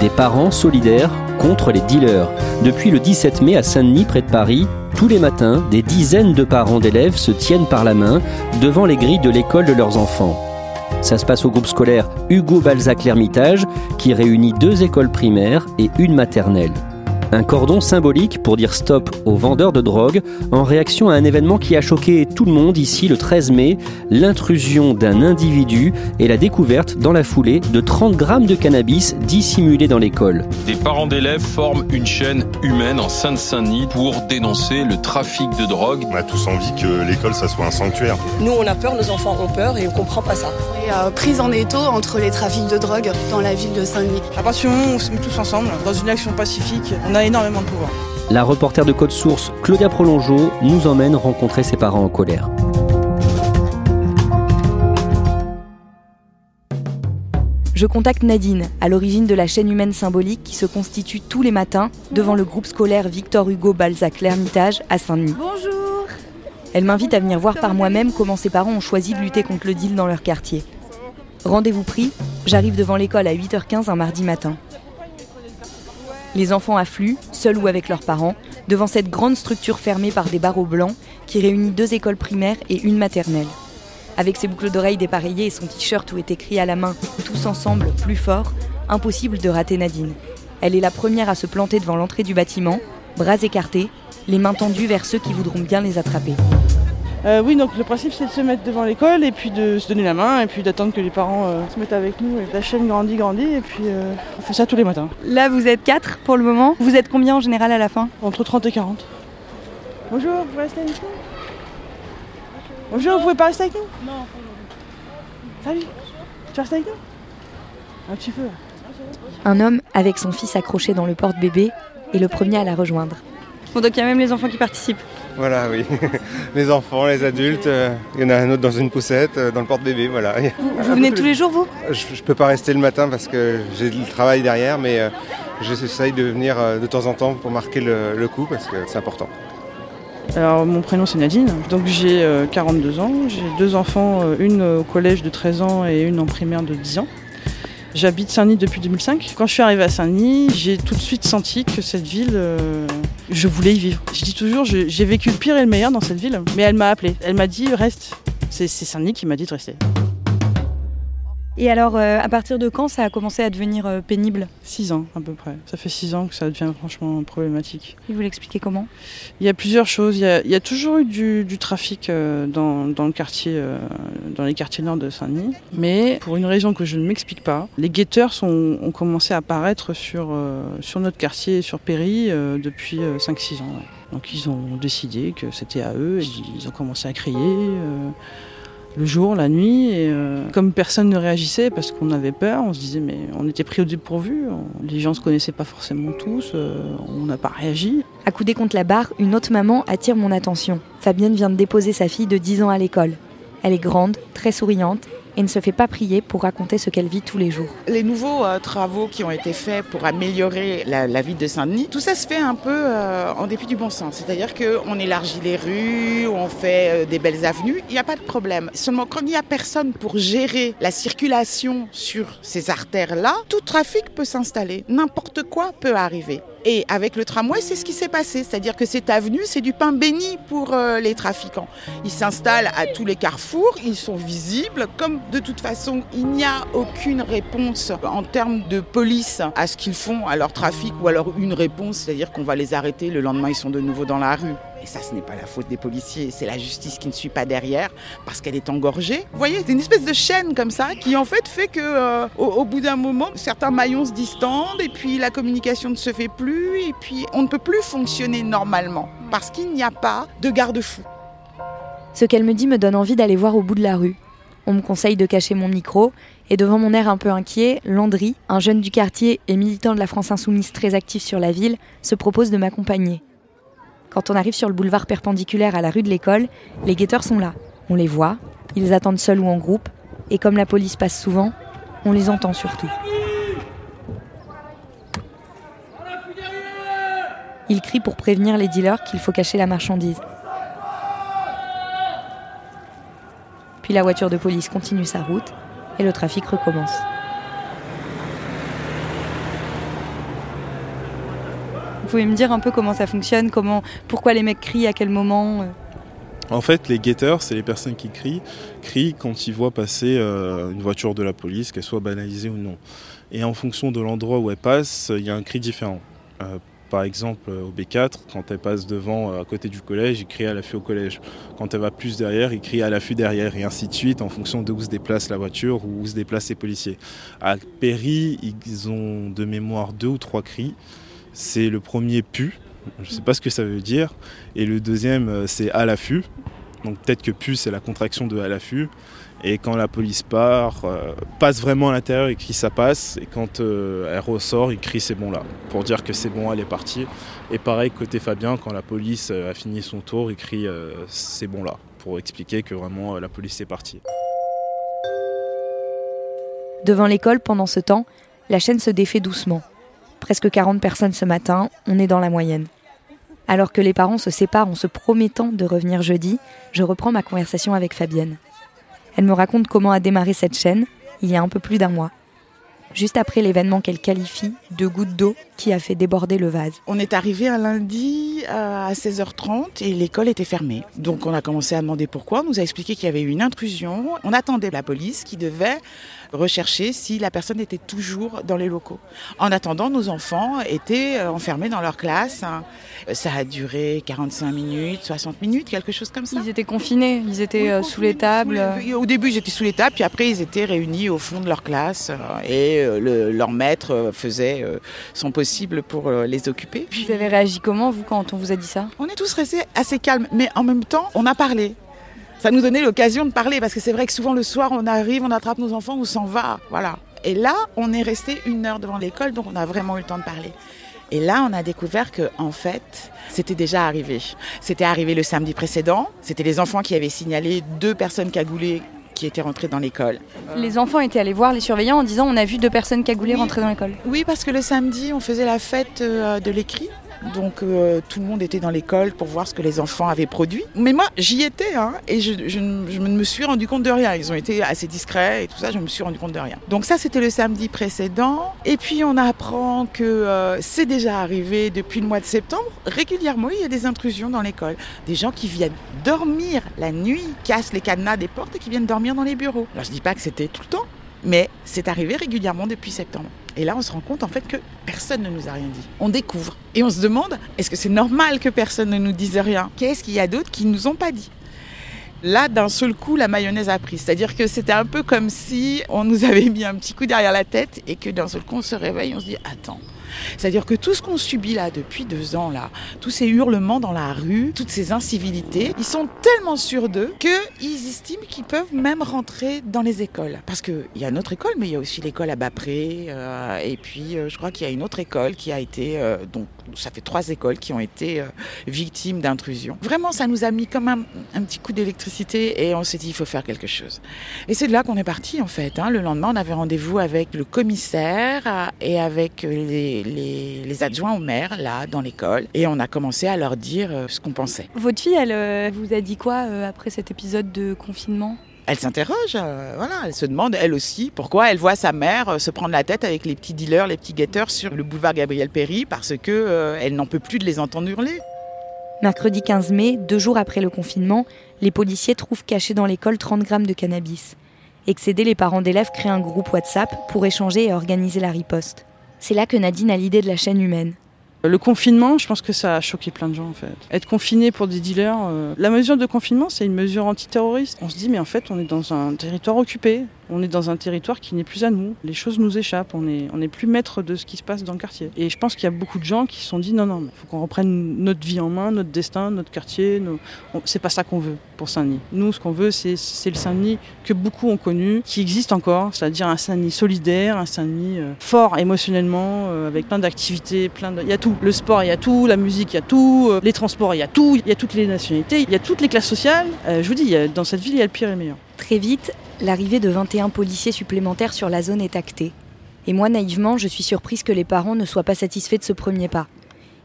Des parents solidaires contre les dealers. Depuis le 17 mai à Saint-Denis, près de Paris, tous les matins, des dizaines de parents d'élèves se tiennent par la main devant les grilles de l'école de leurs enfants. Ça se passe au groupe scolaire Hugo Balzac l'Ermitage, qui réunit deux écoles primaires et une maternelle. Un cordon symbolique pour dire stop aux vendeurs de drogue en réaction à un événement qui a choqué tout le monde ici le 13 mai, l'intrusion d'un individu et la découverte dans la foulée de 30 grammes de cannabis dissimulés dans l'école. Des parents d'élèves forment une chaîne humaine en Seine-Saint-Denis pour dénoncer le trafic de drogue. On a tous envie que l'école, ça soit un sanctuaire. Nous, on a peur, nos enfants ont peur et on comprend pas ça. Et euh, prise en étau entre les trafics de drogue dans la ville de Saint-Denis. À partir du moment où on se met tous ensemble dans une action pacifique, on a énormément de pouvoir. La reporter de Code Source, Claudia Prolongeau, nous emmène rencontrer ses parents en colère. Je contacte Nadine, à l'origine de la chaîne humaine symbolique qui se constitue tous les matins devant le groupe scolaire Victor Hugo Balzac l'Ermitage à Saint-Denis. Bonjour Elle m'invite à venir voir par moi-même comment ses parents ont choisi de lutter contre le deal dans leur quartier. Rendez-vous pris, j'arrive devant l'école à 8h15 un mardi matin. Les enfants affluent, seuls ou avec leurs parents, devant cette grande structure fermée par des barreaux blancs qui réunit deux écoles primaires et une maternelle. Avec ses boucles d'oreilles dépareillées et son t-shirt où est écrit à la main Tous ensemble, plus fort, impossible de rater Nadine. Elle est la première à se planter devant l'entrée du bâtiment, bras écartés, les mains tendues vers ceux qui voudront bien les attraper. Euh, oui, donc le principe c'est de se mettre devant l'école et puis de se donner la main et puis d'attendre que les parents euh, se mettent avec nous. Et la chaîne grandit, grandit et puis euh, on fait ça tous les matins. Là, vous êtes quatre pour le moment. Vous êtes combien en général à la fin? Entre 30 et 40. Bonjour, vous pouvez rester avec nous? Bonjour, vous pouvez pas rester avec nous? Non. Salut, tu restes avec nous? Un petit peu. Un homme avec son fils accroché dans le porte-bébé est le premier à la rejoindre. Bon, donc il y a même les enfants qui participent. Voilà, oui. Les enfants, les adultes, euh, il y en a un autre dans une poussette, euh, dans le porte-bébé, voilà. Vous venez tous les jours, vous? Je, je peux pas rester le matin parce que j'ai le travail derrière, mais euh, j'essaye de venir euh, de temps en temps pour marquer le, le coup parce que c'est important. Alors mon prénom c'est Nadine, donc j'ai euh, 42 ans, j'ai deux enfants, une au collège de 13 ans et une en primaire de 10 ans. J'habite Saint-Denis depuis 2005. Quand je suis arrivée à Saint-Denis, j'ai tout de suite senti que cette ville, je voulais y vivre. Je dis toujours, j'ai vécu le pire et le meilleur dans cette ville, mais elle m'a appelé. Elle m'a dit reste. C'est c'est Saint-Denis qui m'a dit de rester. Et alors, euh, à partir de quand ça a commencé à devenir euh, pénible? 6 ans à peu près. Ça fait 6 ans que ça devient franchement problématique. Il vous l'expliquez comment? Il y a plusieurs choses. Il y a, il y a toujours eu du, du trafic euh, dans, dans le quartier, dans les quartiers nord de Saint-Denis. Mais pour une raison que je ne m'explique pas, les guetteurs sont, ont commencé à apparaître sur, sur notre quartier, sur Péry, depuis 5-6 ans. ouais. Donc ils ont décidé que c'était à eux. Et ils ont commencé à crier. Le jour, la nuit, et euh, comme personne ne réagissait parce qu'on avait peur, on se disait mais on était pris au dépourvu, les gens se connaissaient pas forcément tous, euh, on n'a pas réagi. Accoudée contre la barre, une autre maman attire mon attention. Fabienne vient de déposer sa fille de 10 ans à l'école. Elle est grande, très souriante, et ne se fait pas prier pour raconter ce qu'elle vit tous les jours. Les nouveaux euh, travaux qui ont été faits pour améliorer la, la ville de Saint-Denis, tout ça se fait un peu euh, en dépit du bon sens. C'est-à-dire qu'on élargit les rues, on fait euh, des belles avenues, il n'y a pas de problème. Seulement quand il n'y a personne pour gérer la circulation sur ces artères-là, tout trafic peut s'installer, n'importe quoi peut arriver. Et avec le tramway, c'est ce qui s'est passé. C'est-à-dire que cette avenue, c'est du pain béni pour euh, les trafiquants. Ils s'installent à tous les carrefours, ils sont visibles. Comme de toute façon, il n'y a aucune réponse en termes de police à ce qu'ils font, à leur trafic, ou alors une réponse, c'est-à-dire qu'on va les arrêter, le lendemain, ils sont de nouveau dans la rue. Et ça, ce n'est pas la faute des policiers, c'est la justice qui ne suit pas derrière parce qu'elle est engorgée. Vous voyez, c'est une espèce de chaîne comme ça qui en fait fait que euh, au, au, bout d'un moment, certains maillons se distendent et puis la communication ne se fait plus et puis on ne peut plus fonctionner normalement parce qu'il n'y a pas de garde-fou. Ce qu'elle me dit me donne envie d'aller voir au bout de la rue. On me conseille de cacher mon micro et devant mon air un peu inquiet, Landry, un jeune du quartier et militant de la France insoumise très actif sur la ville, se propose de m'accompagner. Quand on arrive sur le boulevard perpendiculaire à la rue de l'école, les guetteurs sont là. On les voit, ils attendent seuls ou en groupe, et comme la police passe souvent, on les entend surtout. Ils crient pour prévenir les dealers qu'il faut cacher la marchandise. Puis la voiture de police continue sa route et le trafic recommence. Vous pouvez me dire un peu comment ça fonctionne, comment, pourquoi les mecs crient, à quel moment euh? En fait, les guetteurs, c'est les personnes qui crient, crient quand ils voient passer euh, une voiture de la police, qu'elle soit banalisée ou non. Et en fonction de l'endroit où elle passe, il y a un cri différent. Euh, par exemple, au B4, quand elle passe devant, à côté du collège, il crie à l'affût au collège. Quand elle va plus derrière, il crie à l'affût derrière, et ainsi de suite, en fonction de où se déplace la voiture ou où se déplacent les policiers. À Péry, ils ont de mémoire deux ou trois cris. C'est le premier pu, je ne sais pas ce que ça veut dire, et le deuxième c'est à l'affût. Donc peut-être que pu c'est la contraction de à l'affût. Et quand la police part, euh, passe vraiment à l'intérieur, il crie ça passe. Et quand euh, elle ressort, il crie c'est bon là, pour dire que c'est bon, elle est partie. Et pareil côté Fabien, quand la police a fini son tour, il crie euh, c'est bon là, pour expliquer que vraiment la police est partie. Devant l'école, pendant ce temps, la chaîne se défait doucement. Presque 40 personnes ce matin, on est dans la moyenne. Alors que les parents se séparent en se promettant de revenir jeudi, je reprends ma conversation avec Fabienne. Elle me raconte comment a démarré cette chaîne, il y a un peu plus d'un mois. Juste après l'événement qu'elle qualifie de goutte d'eau qui a fait déborder le vase. On est arrivé un lundi à 16h30 et l'école était fermée. Donc on a commencé à demander pourquoi. On nous a expliqué qu'il y avait eu une intrusion. On attendait la police qui devait rechercher si la personne était toujours dans les locaux. En attendant, nos enfants étaient enfermés dans leur classe. Ça a duré 45 minutes, 60 minutes, quelque chose comme ça. Ils étaient confinés, ils étaient oui, sous les tables. Sous les... Au début, ils étaient sous les tables, puis après, ils étaient réunis au fond de leur classe et le, leur maître faisait son possible pour les occuper. Puis, vous avez réagi comment, vous, quand on vous a dit ça? On est tous restés assez calmes, mais en même temps, on a parlé ça nous donnait l'occasion de parler parce que c'est vrai que souvent le soir on arrive, on attrape nos enfants, on s'en va, voilà. Et là, on est resté une heure devant l'école, donc on a vraiment eu le temps de parler. Et là, on a découvert que, en fait, c'était déjà arrivé. C'était arrivé le samedi précédent. C'était les enfants qui avaient signalé deux personnes cagoulées qui étaient dans l'école. Les enfants étaient allés voir les surveillants en disant on a vu deux personnes cagoulées oui. rentrer dans l'école. Oui, parce que le samedi, on faisait la fête de l'écrit. Donc euh, tout le monde était dans l'école pour voir ce que les enfants avaient produit. Mais moi, j'y étais hein, et je, je, me suis rendu compte de rien. Ils ont été assez discrets et tout ça, je me suis rendu compte de rien. Donc ça, c'était le samedi précédent. Et puis on apprend que euh, c'est déjà arrivé depuis le mois de septembre. Régulièrement, il y a des intrusions dans l'école. Des gens qui viennent dormir la nuit, cassent les cadenas des portes et qui viennent dormir dans les bureaux. Alors je dis pas que c'était tout le temps, mais c'est arrivé régulièrement depuis septembre. Et là, on se rend compte en fait que personne ne nous a rien dit. On découvre et on se demande est-ce que c'est normal que personne ne nous dise rien? Qu'est-ce qu'il y a d'autre qui ne nous ont pas dit? Là, d'un seul coup, la mayonnaise a pris. C'est-à-dire que c'était un peu comme si on nous avait mis un petit coup derrière la tête et que d'un seul coup, on se réveille, on se dit attends. C'est-à-dire que tout ce qu'on subit là depuis deux ans, là, tous ces hurlements dans la rue, toutes ces incivilités, ils sont tellement sûrs d'eux qu'ils estiment qu'ils peuvent même rentrer dans les écoles. Parce qu'il y a notre école, mais il y a aussi l'école à Bapré, euh, et puis euh, je crois qu'il y a une autre école qui a été euh, donc Ça fait trois écoles qui ont été victimes d'intrusion. Vraiment, ça nous a mis comme un, un petit coup d'électricité et on s'est dit il faut faire quelque chose. Et c'est de là qu'on est parti en fait. Hein. Le lendemain, on avait rendez-vous avec le commissaire et avec les, les, les adjoints au maire là dans l'école et on a commencé à leur dire ce qu'on pensait. Votre fille, elle vous a dit quoi après cet épisode de confinement? Elle s'interroge, euh, voilà, elle se demande elle aussi pourquoi elle voit sa mère euh, se prendre la tête avec les petits dealers, les petits guetteurs sur le boulevard Gabriel Péry parce que euh, elle n'en peut plus de les entendre hurler. Mercredi 15 mai, deux jours après le confinement, les policiers trouvent cachés dans l'école 30 grammes de cannabis. Excédés, les parents d'élèves créent un groupe WhatsApp pour échanger et organiser la riposte. C'est là que Nadine a l'idée de la chaîne humaine. Le confinement, je pense que ça a choqué plein de gens en fait. Être confiné pour des dealers, euh, la mesure de confinement, c'est une mesure antiterroriste. On se dit mais en fait, on est dans un territoire occupé, on est dans un territoire qui n'est plus à nous. Les choses nous échappent, on n'est on est plus maître de ce qui se passe dans le quartier. Et je pense qu'il y a beaucoup de gens qui se sont dit non non, il faut qu'on reprenne notre vie en main, notre destin, notre quartier. Nos... C'est pas ça qu'on veut pour Saint-Denis. Nous, ce qu'on veut, c'est le Saint-Denis que beaucoup ont connu, qui existe encore, c'est-à-dire un Saint-Denis solidaire, un Saint-Denis euh, fort émotionnellement, euh, avec plein d'activités, plein de... Le sport, il y a tout. La musique, il y a tout. Euh, les transports, il y a tout. Il y a toutes les nationalités. Il y a toutes les classes sociales. Euh, je vous dis, dans cette ville, il y a le pire et le meilleur. Très vite, l'arrivée de 21 policiers supplémentaires sur la zone est actée. Et moi, naïvement, je suis surprise que les parents ne soient pas satisfaits de ce premier pas.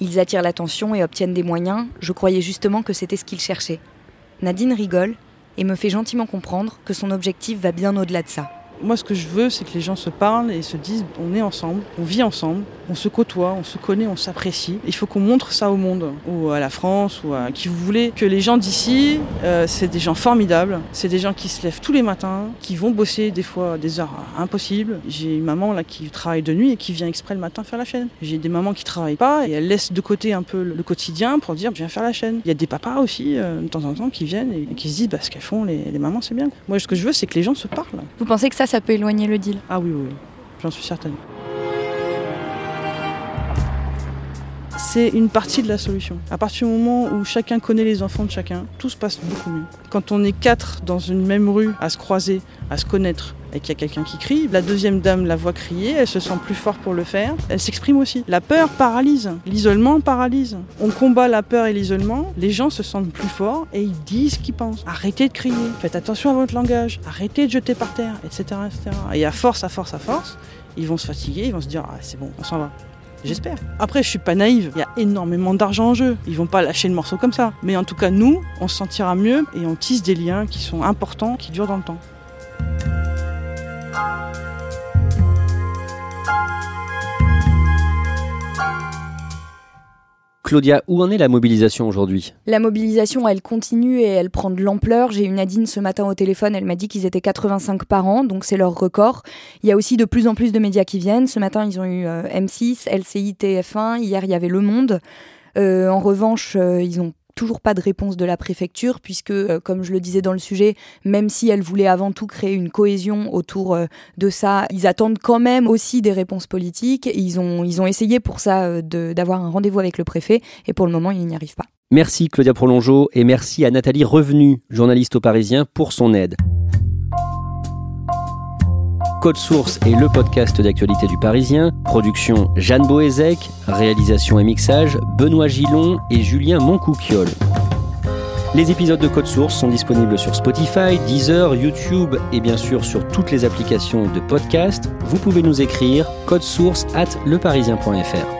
Ils attirent l'attention et obtiennent des moyens. Je croyais justement que c'était ce qu'ils cherchaient. Nadine rigole et me fait gentiment comprendre que son objectif va bien au-delà de ça. Moi, ce que je veux, c'est que les gens se parlent et se disent on est ensemble, on vit ensemble, on se côtoie, on se connaît, on s'apprécie. Il faut qu'on montre ça au monde, ou à la France, ou à qui vous voulez. Que les gens d'ici, euh, c'est des gens formidables, c'est des gens qui se lèvent tous les matins, qui vont bosser des fois des heures impossibles. J'ai une maman là qui travaille de nuit et qui vient exprès le matin faire la chaîne. J'ai des mamans qui travaillent pas et elles laissent de côté un peu le quotidien pour dire je viens faire la chaîne. Il y a des papas aussi, euh, de temps en temps, qui viennent et, qui se disent bah, ce qu'elles font les, les mamans, c'est bien. Moi, ce que je veux, c'est que les gens se parlent. Vous pensez que ça, ça peut éloigner le deal Ah oui, oui, oui. j'en suis certaine. c'est une partie de la solution. À partir du moment où chacun connaît les enfants de chacun, tout se passe beaucoup mieux. Quand on est quatre dans une même rue à se croiser, à se connaître, et qu'il y a quelqu'un qui crie, la deuxième dame la voit crier, elle se sent plus fort pour le faire, elle s'exprime aussi. La peur paralyse, l'isolement paralyse. On combat la peur et l'isolement, les gens se sentent plus forts et ils disent ce qu'ils pensent. Arrêtez de crier, faites attention à votre langage, arrêtez de jeter par terre, etc. etc. Et à force, à force, à force, ils vont se fatiguer, ils vont se dire ah, c'est bon, on s'en va. J'espère. Après, je suis pas naïve. Il y a énormément d'argent en jeu. Ils vont pas lâcher le morceau comme ça. Mais en tout cas, nous, on se sentira mieux et on tisse des liens qui sont importants, qui durent dans le temps. Claudia, où en est la mobilisation aujourd'hui? La mobilisation, elle continue et elle prend de l'ampleur. J'ai eu Nadine ce matin au téléphone, elle m'a dit qu'ils étaient 85 par an, donc c'est leur record. Il y a aussi de plus en plus de médias qui viennent. Ce matin, ils ont eu euh, M6, LCI, TF1. Hier, il y avait Le Monde. Euh, en revanche, euh, ils ont toujours pas de réponse de la préfecture, puisque, euh, comme je le disais dans le sujet, même si elle voulait avant tout créer une cohésion autour euh, de ça, ils attendent quand même aussi des réponses politiques. Ils ont, ils ont essayé pour ça euh, d'avoir un rendez-vous avec le préfet, et pour le moment, ils n'y arrivent pas. Merci Claudia Prolongeau, et merci à Nathalie Revenu, journaliste au Parisien, pour son aide. Code Source est le podcast d'actualité du Parisien. Production Jeanne Boézek, réalisation et mixage Benoît Gillon et Julien Moncouquiole. Les épisodes de Code Source sont disponibles sur Spotify, Deezer, YouTube et bien sûr sur toutes les applications de podcast. Vous pouvez nous écrire code source at leparisien.fr.